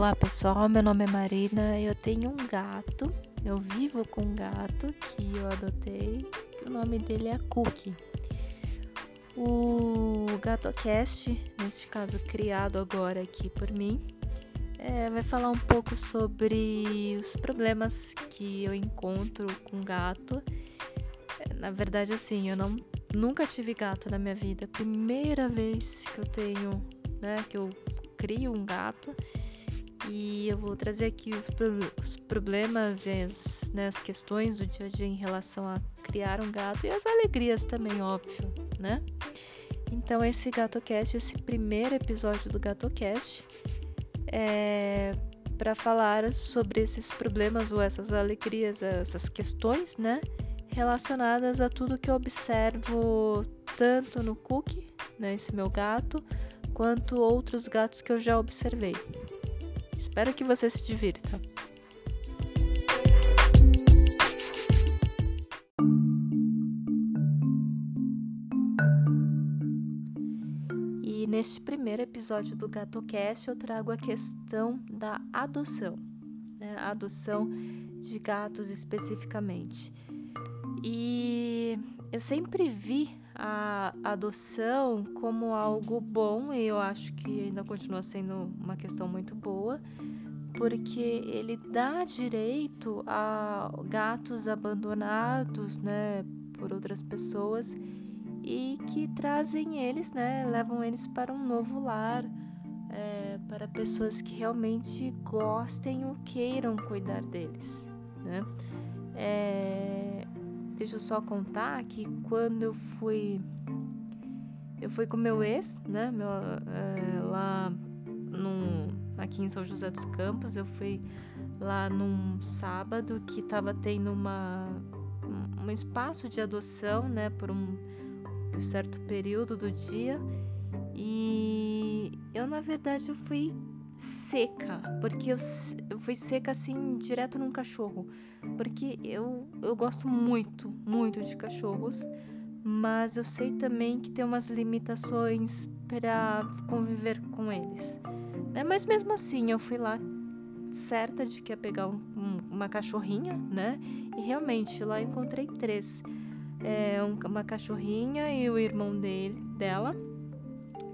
Olá pessoal, meu nome é Marina, eu tenho um gato, eu vivo com um gato que eu adotei, que o nome dele é Cookie. O GatoCast, neste caso criado agora aqui por mim, é, vai falar um pouco sobre os problemas que eu encontro com gato. Na verdade, assim, eu não, nunca tive gato na minha vida, primeira vez que eu tenho, né, que eu crio um gato e eu vou trazer aqui os, os problemas e as, né, as questões do dia a dia em relação a criar um gato e as alegrias também, óbvio, né? Então, esse GatoCast, esse primeiro episódio do GatoCast, é para falar sobre esses problemas ou essas alegrias, essas questões, né? Relacionadas a tudo que eu observo tanto no Cookie, né, esse meu gato, quanto outros gatos que eu já observei. Espero que você se divirta. E neste primeiro episódio do GatoCast eu trago a questão da adoção, né? a adoção de gatos especificamente. E eu sempre vi a adoção como algo bom e eu acho que ainda continua sendo uma questão muito boa, porque ele dá direito a gatos abandonados, né, por outras pessoas e que trazem eles, né, levam eles para um novo lar, é, para pessoas que realmente gostem ou queiram cuidar deles, né? É, Deixa eu só contar que quando eu fui. Eu fui com meu ex, né? Meu, é, lá no, aqui em São José dos Campos. Eu fui lá num sábado que tava tendo uma, um espaço de adoção, né? Por um, um certo período do dia. E eu, na verdade, eu fui seca, porque eu, eu fui seca assim, direto num cachorro. Porque eu, eu gosto muito, muito de cachorros, mas eu sei também que tem umas limitações para conviver com eles. Né? Mas mesmo assim, eu fui lá certa de que ia pegar um, um, uma cachorrinha, né? E realmente lá encontrei três. É, um, uma cachorrinha e o irmão dele, dela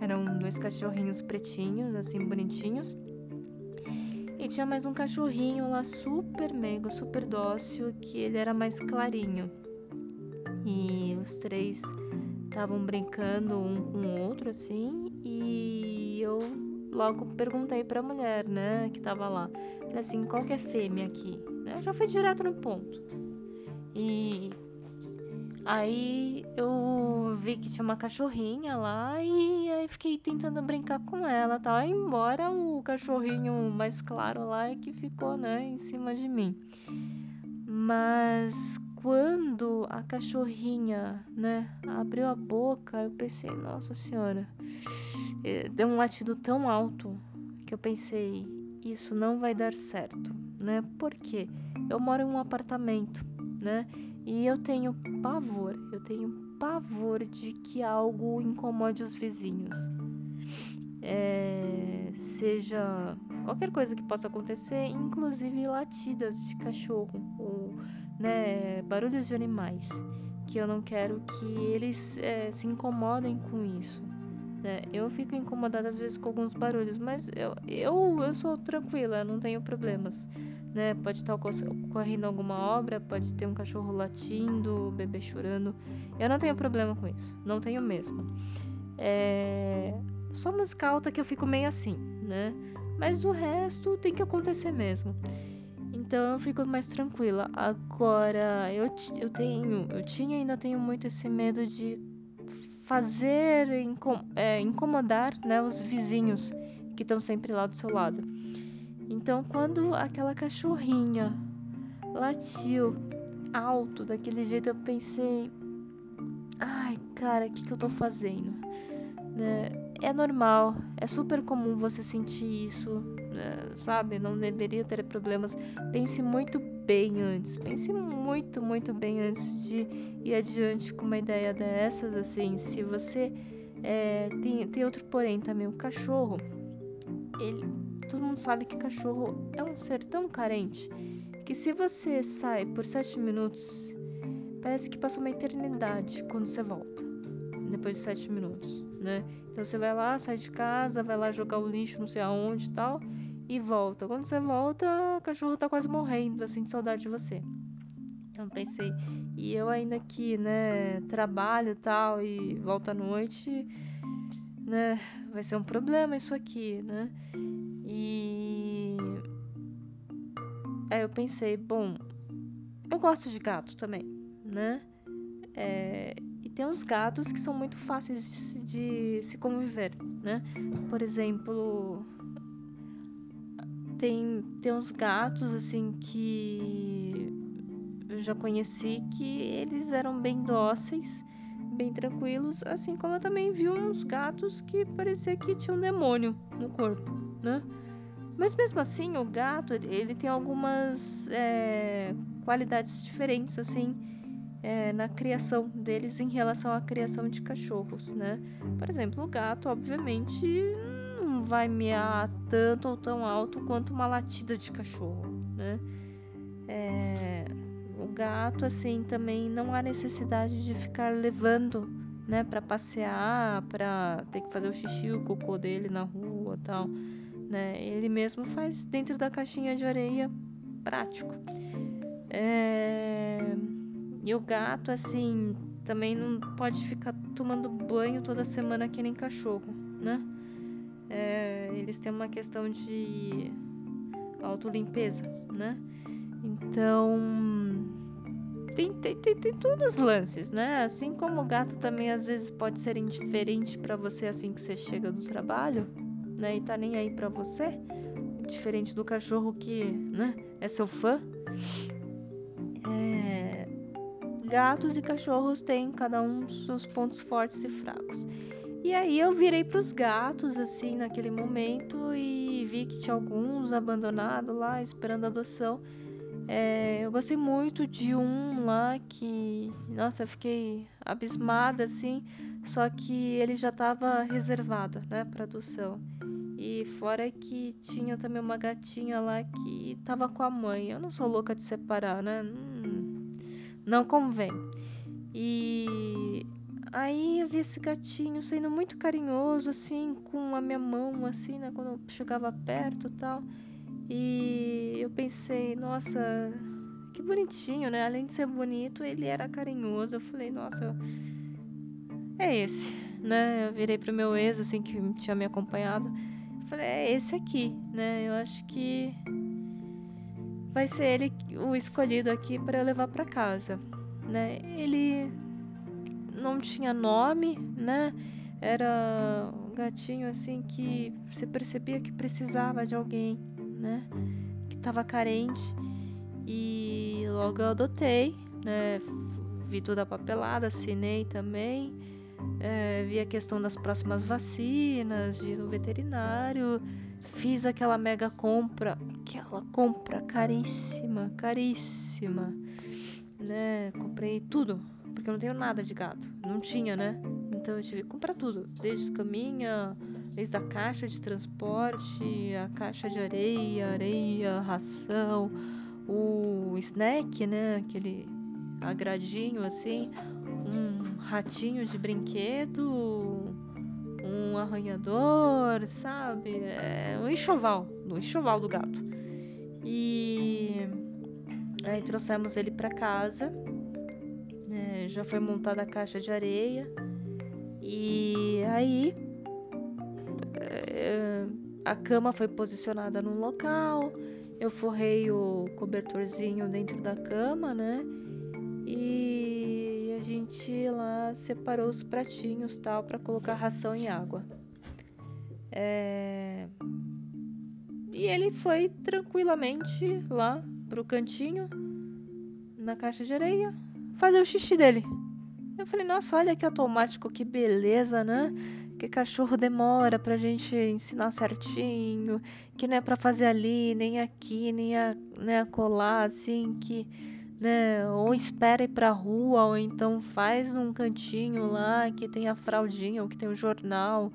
eram dois cachorrinhos pretinhos, assim, bonitinhos. E tinha mais um cachorrinho lá super meigo, super dócil, que ele era mais clarinho. E os três estavam brincando um com o outro, assim, e eu logo perguntei pra mulher, né, que tava lá. Falei assim, qual que é fêmea aqui? Eu já fui direto no ponto. E Aí eu vi que tinha uma cachorrinha lá e aí fiquei tentando brincar com ela, tal. embora o cachorrinho mais claro lá é que ficou, né, em cima de mim. Mas quando a cachorrinha, né, abriu a boca, eu pensei, nossa senhora, eh, deu um latido tão alto que eu pensei, isso não vai dar certo, né? Por quê? Eu moro em um apartamento, né? E eu tenho pavor, eu tenho pavor de que algo incomode os vizinhos. É, seja qualquer coisa que possa acontecer, inclusive latidas de cachorro ou né, barulhos de animais, que eu não quero que eles é, se incomodem com isso. Né? Eu fico incomodada às vezes com alguns barulhos, mas eu, eu, eu sou tranquila, não tenho problemas né? Pode estar ocorrendo alguma obra, pode ter um cachorro latindo, um bebê chorando. Eu não tenho problema com isso, não tenho mesmo. É... Só música alta que eu fico meio assim, né? Mas o resto tem que acontecer mesmo. Então eu fico mais tranquila. Agora, eu, eu tenho, eu tinha ainda tenho muito esse medo de fazer, é, incomodar né, os vizinhos que estão sempre lá do seu lado. Então, quando aquela cachorrinha latiu alto daquele jeito, eu pensei: ai, cara, o que, que eu tô fazendo? Né? É normal, é super comum você sentir isso, né? sabe? Não deveria ter problemas. Pense muito bem antes, pense muito, muito bem antes de ir adiante com uma ideia dessas. Assim, se você é, tem, tem outro porém também, o cachorro, ele todo mundo sabe que cachorro é um ser tão carente que se você sai por sete minutos, parece que passou uma eternidade quando você volta. Depois de sete minutos, né? Então você vai lá, sai de casa, vai lá jogar o lixo não sei aonde e tal, e volta. Quando você volta, o cachorro tá quase morrendo, assim, de saudade de você. Então pensei, e eu ainda aqui, né, trabalho e tal, e volto à noite, né, vai ser um problema isso aqui, né? E aí eu pensei, bom, eu gosto de gato também, né? É, e tem uns gatos que são muito fáceis de, de se conviver, né? Por exemplo, tem, tem uns gatos assim que eu já conheci que eles eram bem dóceis, bem tranquilos, assim como eu também vi uns gatos que parecia que tinha um demônio no corpo, né? Mas mesmo assim, o gato ele tem algumas é, qualidades diferentes assim é, na criação deles em relação à criação de cachorros, né? Por exemplo, o gato, obviamente, não vai mear tanto ou tão alto quanto uma latida de cachorro, né? É, gato, assim, também não há necessidade de ficar levando, né, para passear, para ter que fazer o xixi, o cocô dele na rua, tal, né? Ele mesmo faz dentro da caixinha de areia, prático. É... E o gato, assim, também não pode ficar tomando banho toda semana que nem cachorro, né? É... Eles têm uma questão de autolimpeza, né? Então tem, tem, tem, tem todos os lances, né? Assim como o gato também às vezes pode ser indiferente para você assim que você chega do trabalho, né? E tá nem aí para você, diferente do cachorro que, né, é seu fã. É... Gatos e cachorros têm cada um seus pontos fortes e fracos. E aí eu virei para os gatos assim naquele momento e vi que tinha alguns abandonados lá esperando adoção. É, eu gostei muito de um lá que, nossa, eu fiquei abismada assim, só que ele já estava reservado, né, para adoção. E fora que tinha também uma gatinha lá que estava com a mãe. Eu não sou louca de separar, né? Hum, não convém. E aí eu vi esse gatinho sendo muito carinhoso, assim, com a minha mão, assim, né? Quando eu chegava perto tal. E eu pensei, nossa, que bonitinho, né? Além de ser bonito, ele era carinhoso. Eu falei, nossa, é esse, né? Eu virei pro meu ex, assim, que tinha me acompanhado. falei, é esse aqui, né? Eu acho que vai ser ele o escolhido aqui para eu levar para casa, né? Ele não tinha nome, né? Era um gatinho assim que você percebia que precisava de alguém, né? Que estava carente. E logo eu adotei, né? Vi toda a papelada, assinei também. É, vi a questão das próximas vacinas, de ir no veterinário. Fiz aquela mega compra, aquela compra caríssima, caríssima, né? Comprei tudo, porque eu não tenho nada de gato. Não tinha, né? Então eu tive que comprar tudo, desde escaminha, desde a caixa de transporte, a caixa de areia, areia, ração, o snack, né? Aquele agradinho assim, um ratinho de brinquedo, um arranhador, sabe? É um enxoval, um enxoval do gato. E aí trouxemos ele para casa. É, já foi montada a caixa de areia. E aí a cama foi posicionada num local, eu forrei o cobertorzinho dentro da cama, né? E a gente lá separou os pratinhos tal para colocar ração e água. É... E ele foi tranquilamente lá pro cantinho, na caixa de areia, fazer o xixi dele. Eu falei, nossa, olha que automático, que beleza, né? Que cachorro demora pra gente ensinar certinho, que não é pra fazer ali, nem aqui, nem a, nem a colar, assim, que, né, ou espera ir pra rua, ou então faz num cantinho lá que tem a fraldinha, ou que tem o um jornal,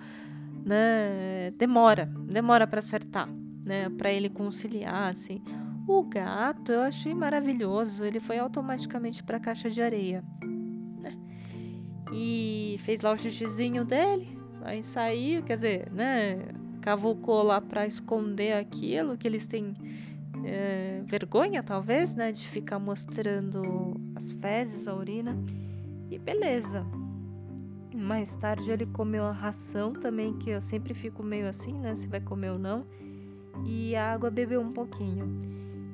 né, demora, demora para acertar, né, para ele conciliar, assim. O gato eu achei maravilhoso, ele foi automaticamente para a caixa de areia. Né? E fez lá o xixizinho dele, aí saiu, quer dizer, né, cavucou lá para esconder aquilo que eles têm é, vergonha, talvez, né, de ficar mostrando as fezes, a urina. E beleza. Mais tarde ele comeu a ração também, que eu sempre fico meio assim, né, se vai comer ou não. E a água bebeu um pouquinho.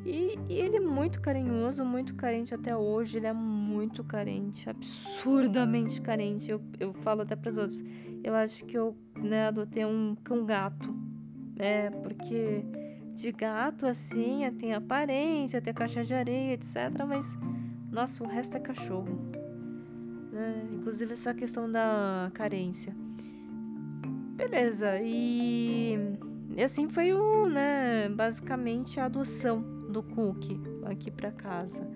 E, e, ele é muito carinhoso, muito carente até hoje. Ele é muito carente, absurdamente carente. Eu, eu falo até para os outros. Eu acho que eu né, adotei um cão gato. É, porque de gato, assim, tem aparência, tem caixa de areia, etc. Mas, nossa, o resto é cachorro. Né? Inclusive essa questão da carência. Beleza, e, e assim foi o, né, basicamente a adoção do Cook aqui para casa.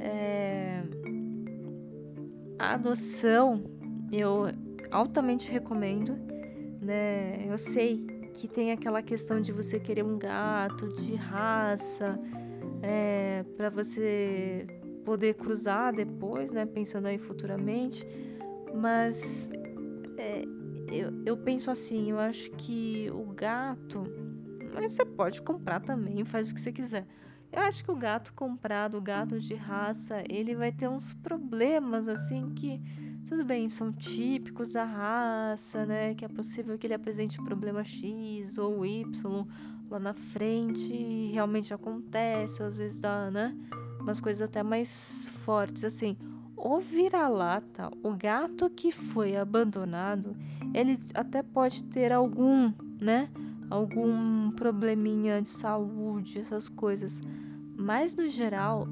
É, a adoção eu altamente recomendo, né? Eu sei que tem aquela questão de você querer um gato de raça é, para você poder cruzar depois, né? Pensando aí futuramente, mas é, eu, eu penso assim, eu acho que o gato, mas você pode comprar também, faz o que você quiser. Eu acho que o gato comprado, o gato de raça, ele vai ter uns problemas assim que tudo bem, são típicos da raça, né? Que é possível que ele apresente problema X ou Y lá na frente. E realmente acontece, às vezes dá, né? Umas coisas até mais fortes, assim. O vira-lata, o gato que foi abandonado, ele até pode ter algum, né? Algum probleminha de saúde, essas coisas. Mas no geral,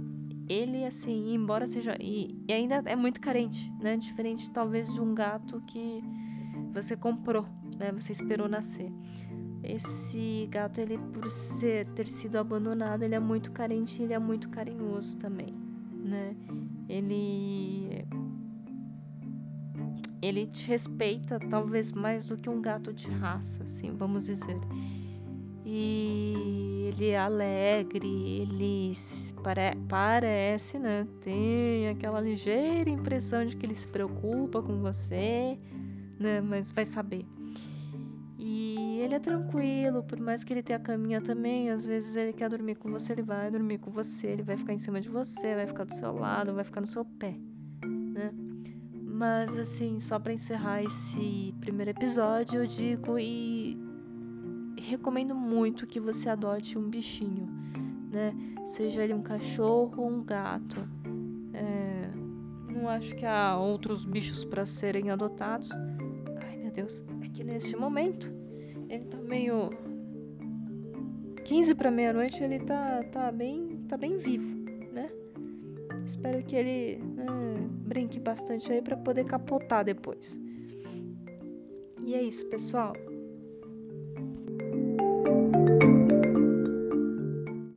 ele, assim, embora seja. E, e, ainda é muito carente, né? Diferente talvez de um gato que você comprou, né? Você esperou nascer. Esse gato, ele, por ser, ter sido abandonado, ele é muito carente e ele é muito carinhoso também, né? Ele. Ele te respeita talvez mais do que um gato de raça, assim, vamos dizer e ele é alegre, ele pare parece, né? Tem aquela ligeira impressão de que ele se preocupa com você, né? Mas vai saber. E ele é tranquilo, por mais que ele tenha a caminha também, às vezes ele quer dormir com você, ele vai dormir com você, ele vai ficar em cima de você, vai ficar do seu lado, vai ficar no seu pé, né? Mas assim, só para encerrar esse primeiro episódio, eu digo e recomendo muito que você adote um bichinho, né? Seja ele um cachorro ou um gato. É, não acho que há outros bichos para serem adotados. Ai meu Deus, é que neste momento ele tá meio 15 para meia-noite, ele tá, tá bem tá bem vivo, né? Espero que ele né, brinque bastante aí para poder capotar depois. E é isso, pessoal.